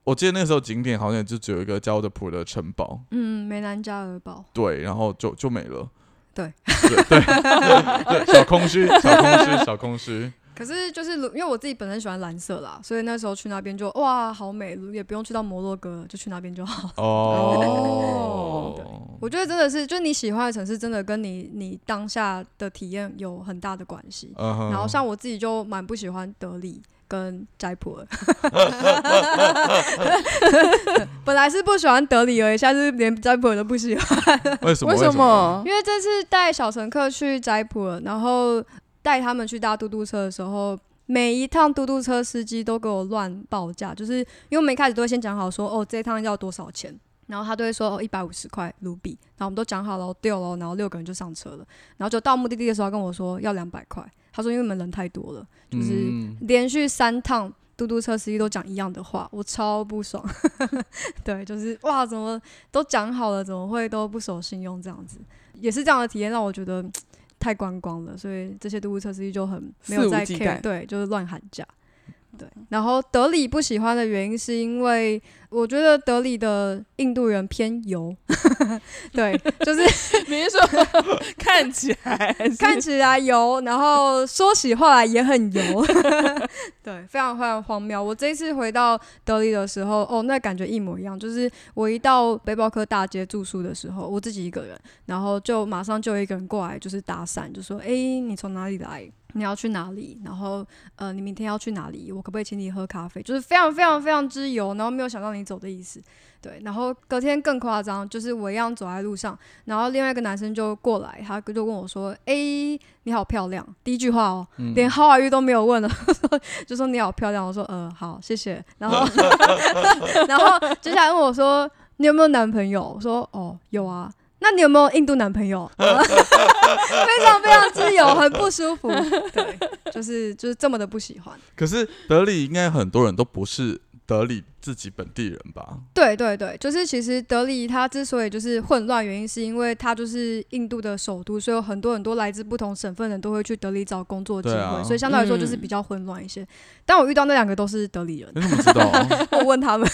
我记得那时候景点好像就只有一个加德普尔的城堡，嗯，梅兰加尔堡，对，然后就就没了。对对对，小空虚，小空虚，小空虚。可是就是因为我自己本身喜欢蓝色啦，所以那时候去那边就哇，好美，也不用去到摩洛哥，就去那边就好。哦，我觉得真的是，就你喜欢的城市，真的跟你你当下的体验有很大的关系。然后像我自己就蛮不喜欢德里。跟斋普尔，本来是不喜欢德里而已，现在是连斋普尔都不喜欢。为什么？为什么？因为这次带小乘客去斋普尔，然后带他们去搭嘟嘟车的时候，每一趟嘟嘟车司机都给我乱报价，就是因为我们一开始都会先讲好说，哦，这一趟要多少钱，然后他都会说哦一百五十块卢比，然后我们都讲好了，丢了，然后六个人就上车了，然后就到目的地的时候跟我说要两百块。他说：“因为你们人太多了，就是连续三趟嘟嘟车司机都讲一样的话，我超不爽。对，就是哇，怎么都讲好了，怎么会都不守信用这样子？也是这样的体验让我觉得 太观光了，所以这些嘟嘟车司机就很没有在 care，对，就是乱喊价。”对，然后德里不喜欢的原因是因为我觉得德里的印度人偏油，对，就是 你是说 看起来看起来油，然后说起话来也很油，对，非常非常荒谬。我这一次回到德里的时候，哦，那感觉一模一样，就是我一到背包客大街住宿的时候，我自己一个人，然后就马上就有一个人过来，就是搭讪，就说：“哎，你从哪里来？”你要去哪里？然后，呃，你明天要去哪里？我可不可以请你喝咖啡？就是非常非常非常之油，然后没有想到你走的意思。对，然后隔天更夸张，就是我一样走在路上，然后另外一个男生就过来，他就问我说：“哎，你好漂亮。”第一句话哦，连 How are you 都没有问了，就说你好漂亮。我说：“呃，好，谢谢。”然后，然后接下来问我说：“你有没有男朋友？”我说：“哦，有啊。”那你有没有印度男朋友？非常非常自由，很不舒服。对，就是就是这么的不喜欢。可是德里应该很多人都不是。德里自己本地人吧？对对对，就是其实德里它之所以就是混乱，原因是因为它就是印度的首都，所以有很多很多来自不同省份的人都会去德里找工作机会，所以相对来说就是比较混乱一些。但我遇到那两个都是德里人，你怎么知道？我问他们，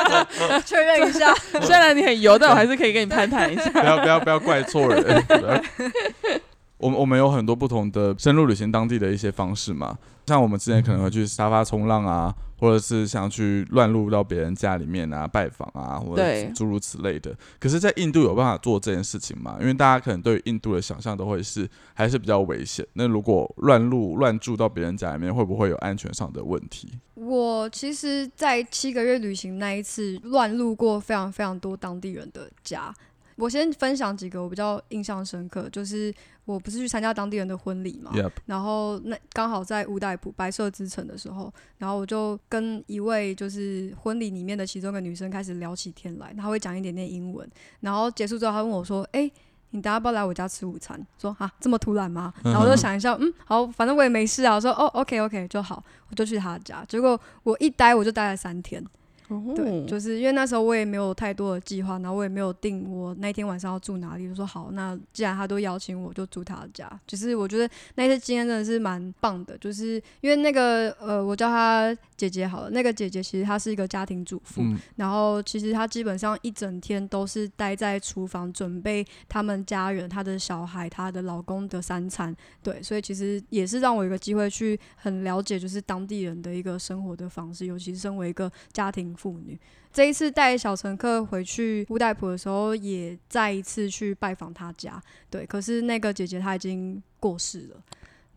确认一下。虽然你很油，但我还是可以跟你攀谈一下。不要不要不要怪错人。我们我们有很多不同的深入旅行当地的一些方式嘛，像我们之前可能会去沙发冲浪啊。或者是想去乱入到别人家里面啊拜访啊，或者诸如此类的。可是，在印度有办法做这件事情吗？因为大家可能对印度的想象都会是还是比较危险。那如果乱入乱住到别人家里面，会不会有安全上的问题？我其实，在七个月旅行那一次，乱入过非常非常多当地人的家。我先分享几个我比较印象深刻，就是我不是去参加当地人的婚礼嘛，然后那刚好在乌代普白色之城的时候，然后我就跟一位就是婚礼里面的其中一个女生开始聊起天来，她会讲一点点英文，然后结束之后她问我说：“哎，你等下不要来我家吃午餐？”说：“啊，这么突然吗？”然后我就想一下，嗯，好，反正我也没事啊，我说：“哦，OK OK 就好。”我就去她家，结果我一待我就待了三天。对，就是因为那时候我也没有太多的计划，然后我也没有定我那天晚上要住哪里，就说好，那既然他都邀请我，就住他家。就是我觉得那次经验真的是蛮棒的，就是因为那个呃，我叫他姐姐好了，那个姐姐其实她是一个家庭主妇，然后其实她基本上一整天都是待在厨房准备他们家人、她的小孩、她的老公的三餐。对，所以其实也是让我有个机会去很了解，就是当地人的一个生活的方式，尤其是身为一个家庭。妇女这一次带小乘客回去乌代普的时候，也再一次去拜访他家。对，可是那个姐姐她已经过世了。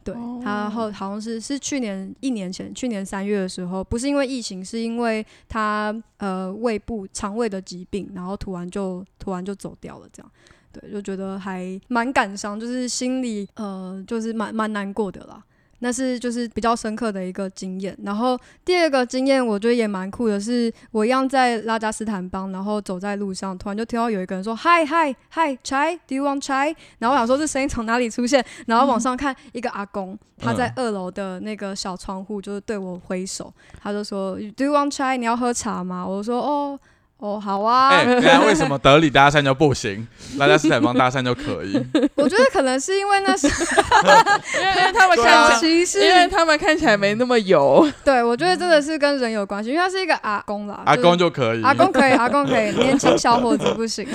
对，她后好像是是去年一年前，去年三月的时候，不是因为疫情，是因为她呃胃部肠胃的疾病，然后突然就突然就走掉了。这样，对，就觉得还蛮感伤，就是心里呃就是蛮蛮难过的啦。那是就是比较深刻的一个经验，然后第二个经验我觉得也蛮酷的，是我一样在拉加斯坦邦，然后走在路上，突然就听到有一个人说嗨嗨嗨，chai，do you want chai？然后我想说这声音从哪里出现，然后往上看一个阿公，他在二楼的那个小窗户就是对我挥手，他就说 do you want chai？你要喝茶吗？我说哦。哦，好啊。哎，那为什么德里搭讪就不行，拉加斯坦邦搭讪就可以？我觉得可能是因为那是，因为他们看起来，因为他们看起来没那么油。对，我觉得真的是跟人有关系，因为他是一个阿公啦，阿公就可以，阿公可以，阿公可以，年轻小伙子不行。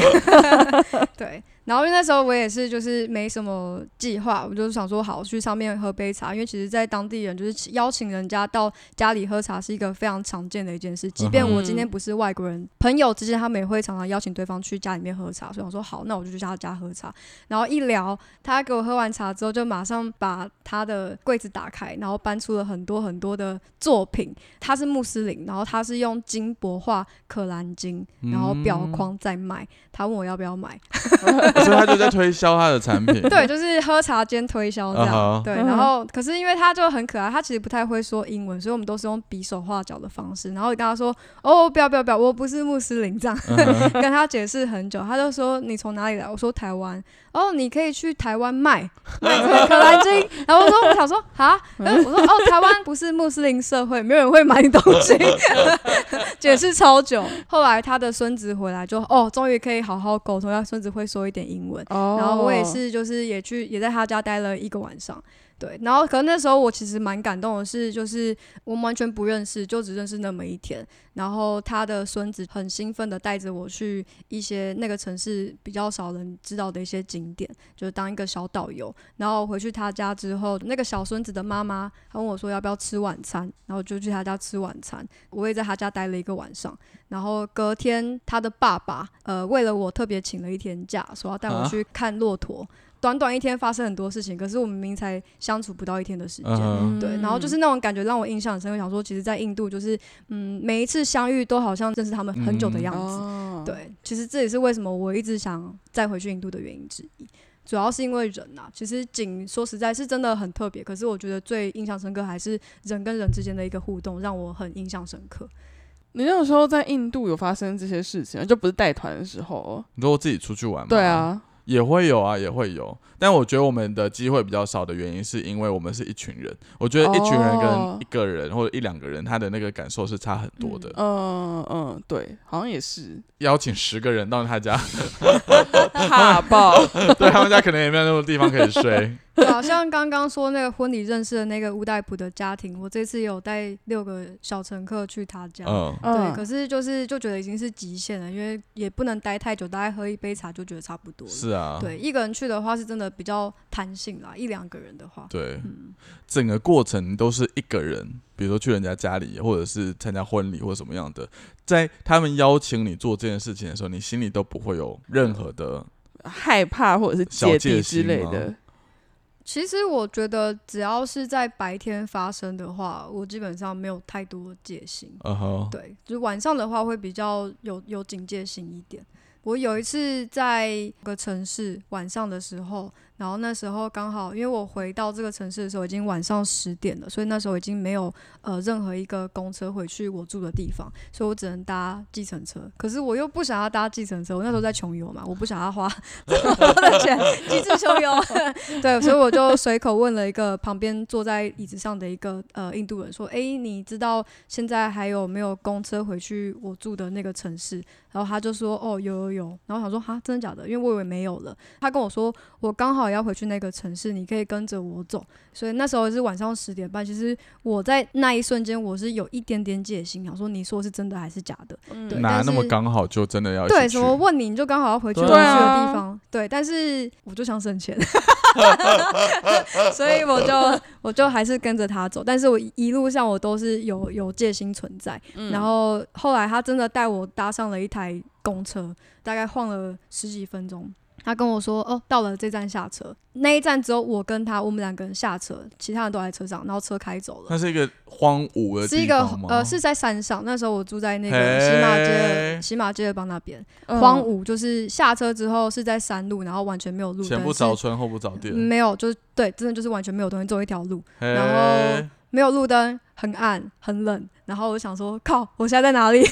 对。然后因为那时候我也是就是没什么计划，我就想说好去上面喝杯茶，因为其实，在当地人就是邀请人家到家里喝茶是一个非常常见的一件事。即便我今天不是外国人，朋友之间他们也会常常邀请对方去家里面喝茶。所以我说好，那我就去他家喝茶。然后一聊，他给我喝完茶之后，就马上把他的柜子打开，然后搬出了很多很多的作品。他是穆斯林，然后他是用金箔画《可兰经》，然后裱框在卖。他问我要不要买。所以他就在推销他的产品，对，就是喝茶兼推销这样，对。然后，可是因为他就很可爱，他其实不太会说英文，所以我们都是用比手画脚的方式。然后我跟他说：“哦，不要不要不要，我不是穆斯林。”这样跟他解释很久，他就说：“你从哪里来？”我说：“台湾。”哦，你可以去台湾卖卖可兰经。然后我说：“我想说啊，我说哦，台湾不是穆斯林社会，没有人会买你东西。”解释超久。后来他的孙子回来就哦，终于可以好好沟通，他孙子会说一点。英文，然后我也是，就是也去也在他家待了一个晚上。对，然后可能那时候我其实蛮感动的是，就是我们完全不认识，就只认识那么一天。然后他的孙子很兴奋的带着我去一些那个城市比较少人知道的一些景点，就是当一个小导游。然后回去他家之后，那个小孙子的妈妈他问我说要不要吃晚餐，然后就去他家吃晚餐。我也在他家待了一个晚上。然后隔天他的爸爸呃为了我特别请了一天假，说要带我去看骆驼。短短一天发生很多事情，可是我们明明才相处不到一天的时间，对，然后就是那种感觉让我印象很深。我想说，其实，在印度就是，嗯，每一次相遇都好像认识他们很久的样子。对，其实这也是为什么我一直想再回去印度的原因之一，主要是因为人呐。其实景说实在是真的很特别，可是我觉得最印象深刻还是人跟人之间的一个互动，让我很印象深刻。你那个时候在印度有发生这些事情，就不是带团的时候。你说我自己出去玩吗？对啊。也会有啊，也会有，但我觉得我们的机会比较少的原因，是因为我们是一群人。我觉得一群人跟一个人或者一两个人，他的那个感受是差很多的。嗯嗯，对，好像也是。邀请十个人到他家，怕爆。对他们家可能也没有那么地方可以睡。好像刚刚说那个婚礼认识的那个乌代普的家庭，我这次有带六个小乘客去他家，对，可是就是就觉得已经是极限了，因为也不能待太久，大概喝一杯茶就觉得差不多了。是啊，对，一个人去的话是真的比较弹性啦，一两个人的话，对，整个过程都是一个人，比如说去人家家里，或者是参加婚礼或者什么样的，在他们邀请你做这件事情的时候，你心里都不会有任何的害怕或者是芥蒂之类的。其实我觉得，只要是在白天发生的话，我基本上没有太多戒心。对，就晚上的话会比较有有警戒心一点。我有一次在一个城市晚上的时候。然后那时候刚好，因为我回到这个城市的时候已经晚上十点了，所以那时候已经没有呃任何一个公车回去我住的地方，所以我只能搭计程车。可是我又不想要搭计程车，我那时候在穷游嘛，我不想要花 这么多的钱，机智穷游。对，所以我就随口问了一个旁边坐在椅子上的一个呃印度人说：“哎，你知道现在还有没有公车回去我住的那个城市？”然后他就说：“哦，有有有。”然后想说：“哈，真的假的？”因为我以为没有了。他跟我说：“我刚好。”要回去那个城市，你可以跟着我走。所以那时候是晚上十点半。其实我在那一瞬间，我是有一点点戒心，想说你说是真的还是假的？对，哪那么刚好就真的要对？什么问你，你就刚好要回去我去的地方？对，但是我就想省钱，所以我就我就还是跟着他走。但是我一路上我都是有有戒心存在。嗯然后后来他真的带我搭上了一台公车，大概晃了十几分钟。他跟我说：“哦，到了这站下车，那一站只有我跟他，我们两个人下车，其他人都在车上，然后车开走了。那是一个荒芜的是一个呃，是在山上。那时候我住在那个喜马街，喜马街的帮那边，荒芜就是下车之后是在山路，然后完全没有路，前不着村后不着店，没有，就是对，真的就是完全没有东西，走一条路，然后没有路灯，很暗，很冷。”然后我想说，靠，我现在在哪里？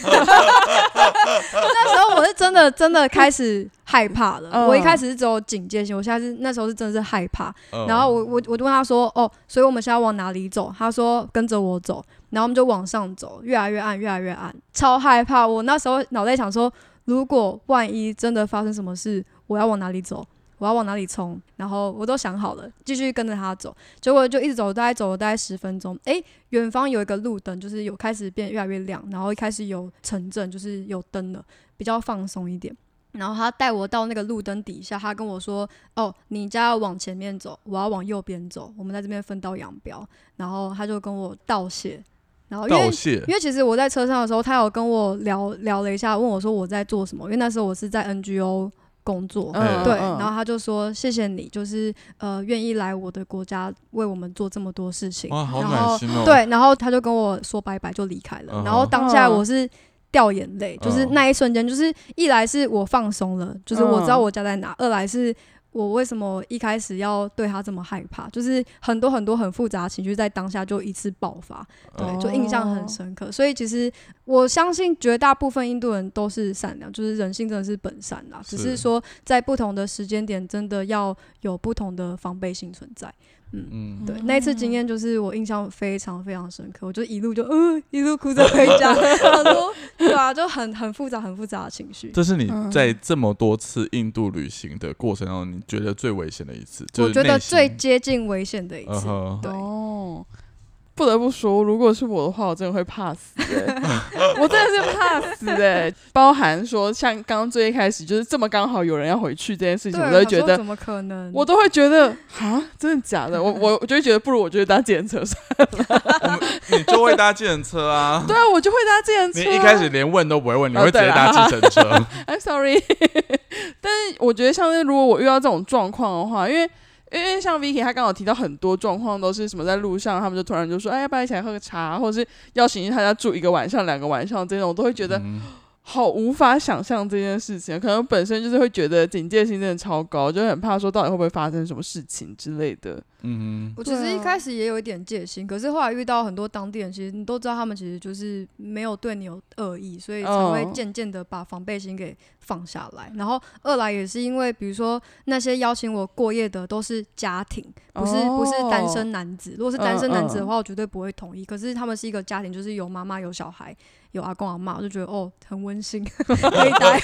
那时候我是真的真的开始害怕了。我一开始是只有警戒心，我现在是那时候是真的是害怕。然后我我我就问他说，哦，所以我们现在往哪里走？他说跟着我走。然后我们就往上走，越来越暗，越来越暗，超害怕。我那时候脑袋想说，如果万一真的发生什么事，我要往哪里走？我要往哪里冲？然后我都想好了，继续跟着他走。结果就一直走，大概走了大概十分钟。诶，远方有一个路灯，就是有开始变越来越亮，然后一开始有城镇，就是有灯了，比较放松一点。然后他带我到那个路灯底下，他跟我说：“哦，你家要往前面走，我要往右边走，我们在这边分道扬镳。”然后他就跟我道谢。然后因为因为其实我在车上的时候，他有跟我聊聊了一下，问我说我在做什么。因为那时候我是在 NGO。工作。对，然后他就说谢谢你，就是呃愿意来我的国家为我们做这么多事情，哇，好暖心哦。对，然后他就跟我说拜拜就离开了，然后当下我是掉眼泪，就是那一瞬间，就是一来是我放松了，就是我知道我家在哪；二来是。我为什么一开始要对他这么害怕？就是很多很多很复杂情绪在当下就一次爆发，对，就印象很深刻。所以其实我相信绝大部分印度人都是善良，就是人性真的是本善啦，只是说在不同的时间点，真的要有不同的防备性存在。嗯嗯对，那一次经验就是我印象非常非常深刻，我就一路就嗯一路哭着回家，很多 对啊，就很很复杂很复杂的情绪。这是你在这么多次印度旅行的过程中，你觉得最危险的一次？我觉得最接近危险的一次。对。不得不说，如果是我的话，我真的会怕死。我真的是怕死哎！包含说，像刚刚最一开始，就是这么刚好有人要回去这件事情，我都会觉得怎么可能？我都会觉得啊，真的假的？我我我就会觉得，不如我就搭计程车算了。你就会搭计程车啊？对啊，我就会搭计程车。你一开始连问都不会问，你会直接搭计程车？I'm sorry，但是我觉得，像是如果我遇到这种状况的话，因为。因为像 Vicky 他刚好提到很多状况，都是什么在路上，他们就突然就说：“哎，要不要一起来喝个茶？”或者是邀请他家住一个晚上、两个晚上这种，我都会觉得好无法想象这件事情，可能本身就是会觉得警戒心真的超高，就很怕说到底会不会发生什么事情之类的。嗯我其实一开始也有一点戒心，可是后来遇到很多当地人，其实你都知道他们其实就是没有对你有恶意，所以才会渐渐的把防备心给放下来。然后二来也是因为，比如说那些邀请我过夜的都是家庭，不是不是单身男子。如果是单身男子的话，我绝对不会同意。可是他们是一个家庭，就是有妈妈有小孩。有阿公阿妈，我就觉得哦，很温馨，可以待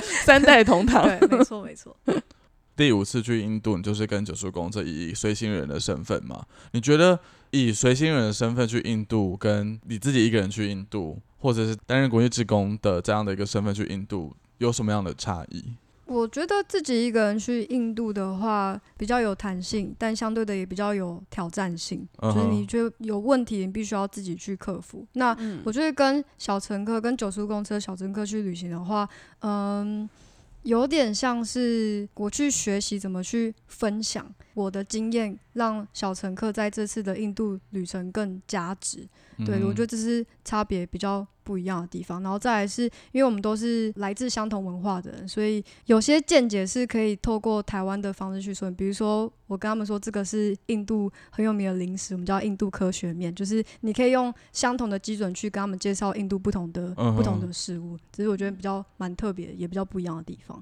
三代同堂。对，没错没错。第五次去印度，你就是跟九叔公这以随行人的身份嘛？你觉得以随行人的身份去印度，跟你自己一个人去印度，或者是担任国际职工的这样的一个身份去印度，有什么样的差异？我觉得自己一个人去印度的话比较有弹性，但相对的也比较有挑战性。就是你觉得有问题，你必须要自己去克服。那我觉得跟小乘客、跟九叔公车小乘客去旅行的话，嗯，有点像是我去学习怎么去分享我的经验，让小乘客在这次的印度旅程更加值。对，我觉得这是差别比较不一样的地方。然后再来是，因为我们都是来自相同文化的人，所以有些见解是可以透过台湾的方式去说。比如说，我跟他们说这个是印度很有名的零食，我们叫印度科学面，就是你可以用相同的基准去跟他们介绍印度不同的不同的事物。只是我觉得比较蛮特别，也比较不一样的地方。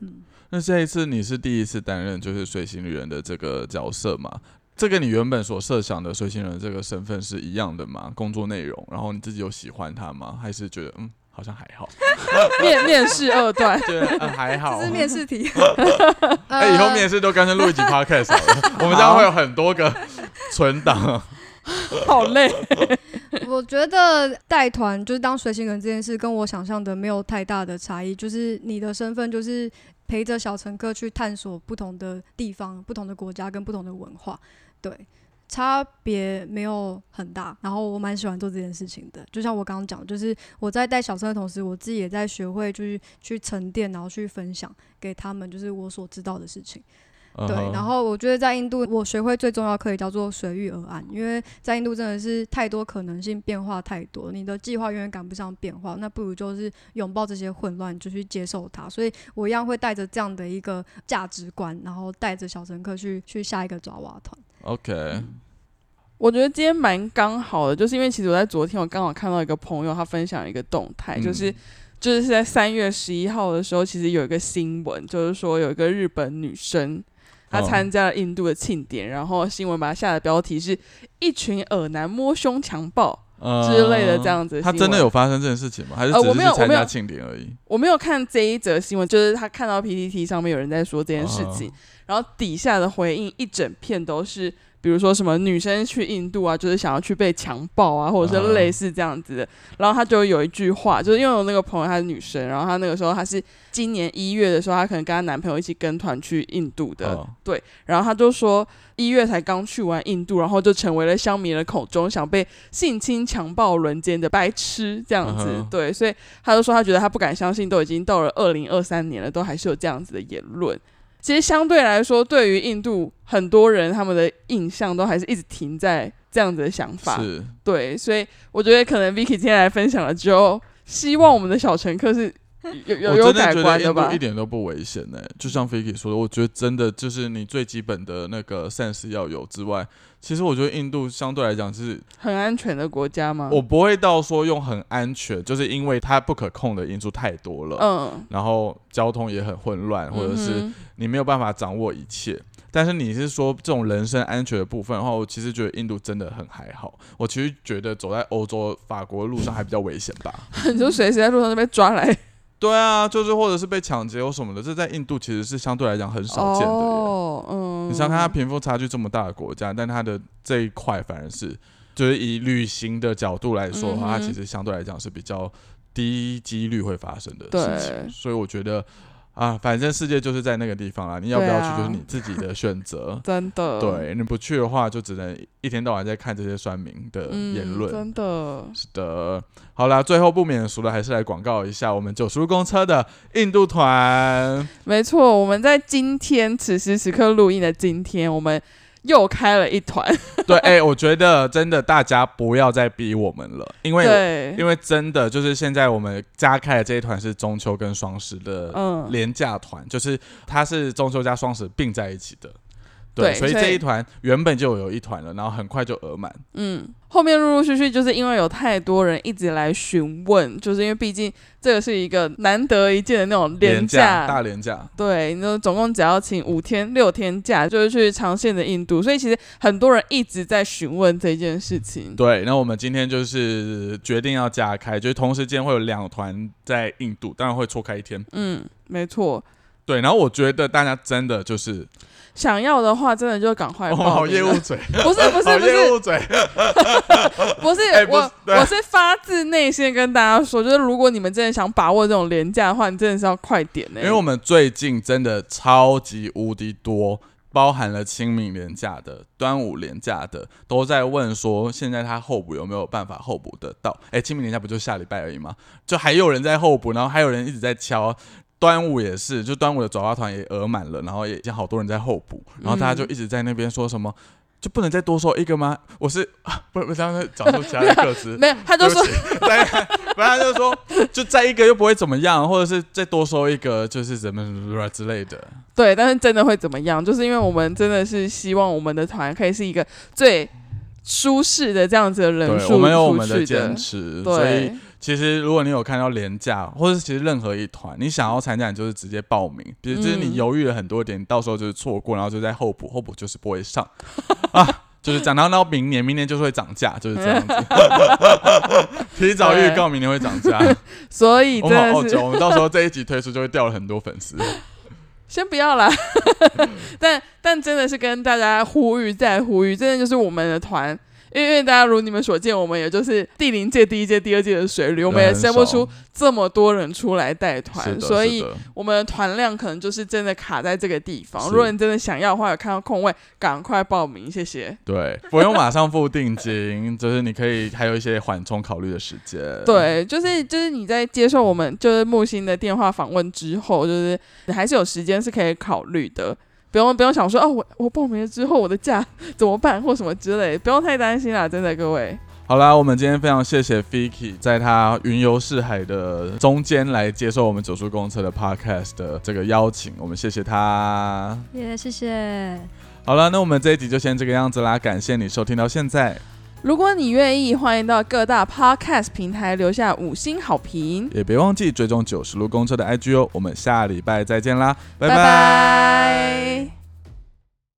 嗯，那这一次你是第一次担任就是随行旅人的这个角色嘛？这跟你原本所设想的随行人这个身份是一样的吗？工作内容，然后你自己有喜欢他吗？还是觉得嗯，好像还好？面面试二段，对，还好。这是面试题。哎，以后面试都干脆录一集 podcast 好了，我们这样会有很多个存档。好累。我觉得带团就是当随行人这件事，跟我想象的没有太大的差异。就是你的身份就是陪着小乘客去探索不同的地方、不同的国家跟不同的文化。对，差别没有很大，然后我蛮喜欢做这件事情的。就像我刚刚讲，就是我在带小车的同时，我自己也在学会，就是去沉淀，然后去分享给他们，就是我所知道的事情。对，然后我觉得在印度，我学会最重要可以叫做随遇而安，因为在印度真的是太多可能性，变化太多，你的计划永远赶不上变化，那不如就是拥抱这些混乱，就去接受它。所以我一样会带着这样的一个价值观，然后带着小乘客去去下一个爪哇团。OK，我觉得今天蛮刚好的，就是因为其实我在昨天我刚好看到一个朋友他分享一个动态，就是就是在三月十一号的时候，其实有一个新闻，就是说有一个日本女生。他参加了印度的庆典，然后新闻把他下的标题是一群耳男摸胸强暴之类的这样子。他真的有发生这件事情吗？还是只是参加庆典而已？我没有看这一则新闻，就是他看到 PPT 上面有人在说这件事情，然后底下的回应一整片都是。比如说什么女生去印度啊，就是想要去被强暴啊，或者是类似这样子的。然后他就有一句话，就是因为我那个朋友她是女生，然后她那个时候她是今年一月的时候，她可能跟她男朋友一起跟团去印度的，对。然后她就说一月才刚去完印度，然后就成为了乡民的口中想被性侵、强暴、轮奸的白痴这样子，对。所以她就说她觉得她不敢相信，都已经到了二零二三年了，都还是有这样子的言论。其实相对来说，对于印度很多人，他们的印象都还是一直停在这样子的想法。是，对，所以我觉得可能 Vicky 今天来分享了之后，希望我们的小乘客是 有有有改观的吧？一点都不危险呢。就像 Vicky 说的，我觉得真的就是你最基本的那个 sense 要有之外。其实我觉得印度相对来讲是很安全的国家吗？我不会到说用很安全，就是因为它不可控的因素太多了，嗯，然后交通也很混乱，或者是你没有办法掌握一切。但是你是说这种人身安全的部分的话，我其实觉得印度真的很还好。我其实觉得走在欧洲法国路上还比较危险吧，你就随时在路上就被抓来。对啊，就是或者是被抢劫或什么的，这在印度其实是相对来讲很少见的。哦，嗯，你想看它贫富差距这么大的国家，但它的这一块反而是，就是以旅行的角度来说的话，它其实相对来讲是比较低几率会发生的事情。所以我觉得。啊，反正世界就是在那个地方啦，你要不要去就是你自己的选择。真的，对，你不去的话，就只能一天到晚在看这些酸民的言论。真的，是的。好啦，最后不免俗的，还是来广告一下我们九十路公车的印度团。没错，我们在今天此时此刻录音的今天，我们又开了一团。对，哎，我觉得真的大家不要再逼我们了，因为因为真的就是现在我们加开的这一团是中秋跟双十的廉价团，就是它是中秋加双十并在一起的。对，所以这一团原本就有一团了，然后很快就额满。嗯，后面陆陆续续就是因为有太多人一直来询问，就是因为毕竟这个是一个难得一见的那种廉价大廉价。对，你说总共只要请五天六天假，就是去长线的印度，所以其实很多人一直在询问这件事情。对，那我们今天就是决定要加开，就是同时间会有两团在印度，当然会错开一天。嗯，没错。对，然后我觉得大家真的就是。想要的话，真的就赶快报。好业务嘴，不是不是不是业务嘴，不是我我是发自内心跟大家说，就是如果你们真的想把握这种廉价的话，你真的是要快点呢。因为我们最近真的超级无敌多，包含了清明廉价的、端午廉价的，都在问说，现在他候补有没有办法候补得到？哎，清明廉价不就下礼拜而已吗？就还有人在候补，然后还有人一直在敲。端午也是，就端午的转发团也额满了，然后也已经好多人在候补，然后大家就一直在那边说什么，就不能再多收一个吗？我是 不不，刚才找出其他的个词，没有，他就说，对，不然就说就再一个又不会怎么样，或者是再多收一个就是怎么怎么之类的。对，但是真的会怎么样？就是因为我们真的是希望我们的团可以是一个最舒适的这样子的人数，我们有我们的坚持，所以。其实，如果你有看到廉价，或者其实任何一团，你想要参加，你就是直接报名。比如，就是你犹豫了很多点，到时候就是错过，然后就在候补，候补就是不会上 啊，就是讲到到明年，明年就是会涨价，就是这样子。提早预告明年会涨价，所以我们好久，我们到时候这一集推出就会掉了很多粉丝。先不要啦，但但真的是跟大家呼吁再呼吁，真的就是我们的团。因为大家如你们所见，我们也就是第零届、第一届、第二届的水旅，我们也生不出这么多人出来带团，所以我们的团量可能就是真的卡在这个地方。如果你真的想要的话，有看到空位，赶快报名，谢谢。对，不用马上付定金，就是你可以还有一些缓冲考虑的时间。对，就是就是你在接受我们就是木星的电话访问之后，就是你还是有时间是可以考虑的。不用不用想说哦，我我报名了之后我的假怎么办或什么之类，不用太担心啦，真的各位。好啦，我们今天非常谢谢 Fiki 在他云游四海的中间来接受我们九叔公车的 Podcast 的这个邀请，我们谢谢他。耶，谢谢。好了，那我们这一集就先这个样子啦，感谢你收听到现在。如果你愿意，欢迎到各大 Podcast 平台留下五星好评，也别忘记追踪九十路公车的 IG 哦。我们下礼拜再见啦，拜拜。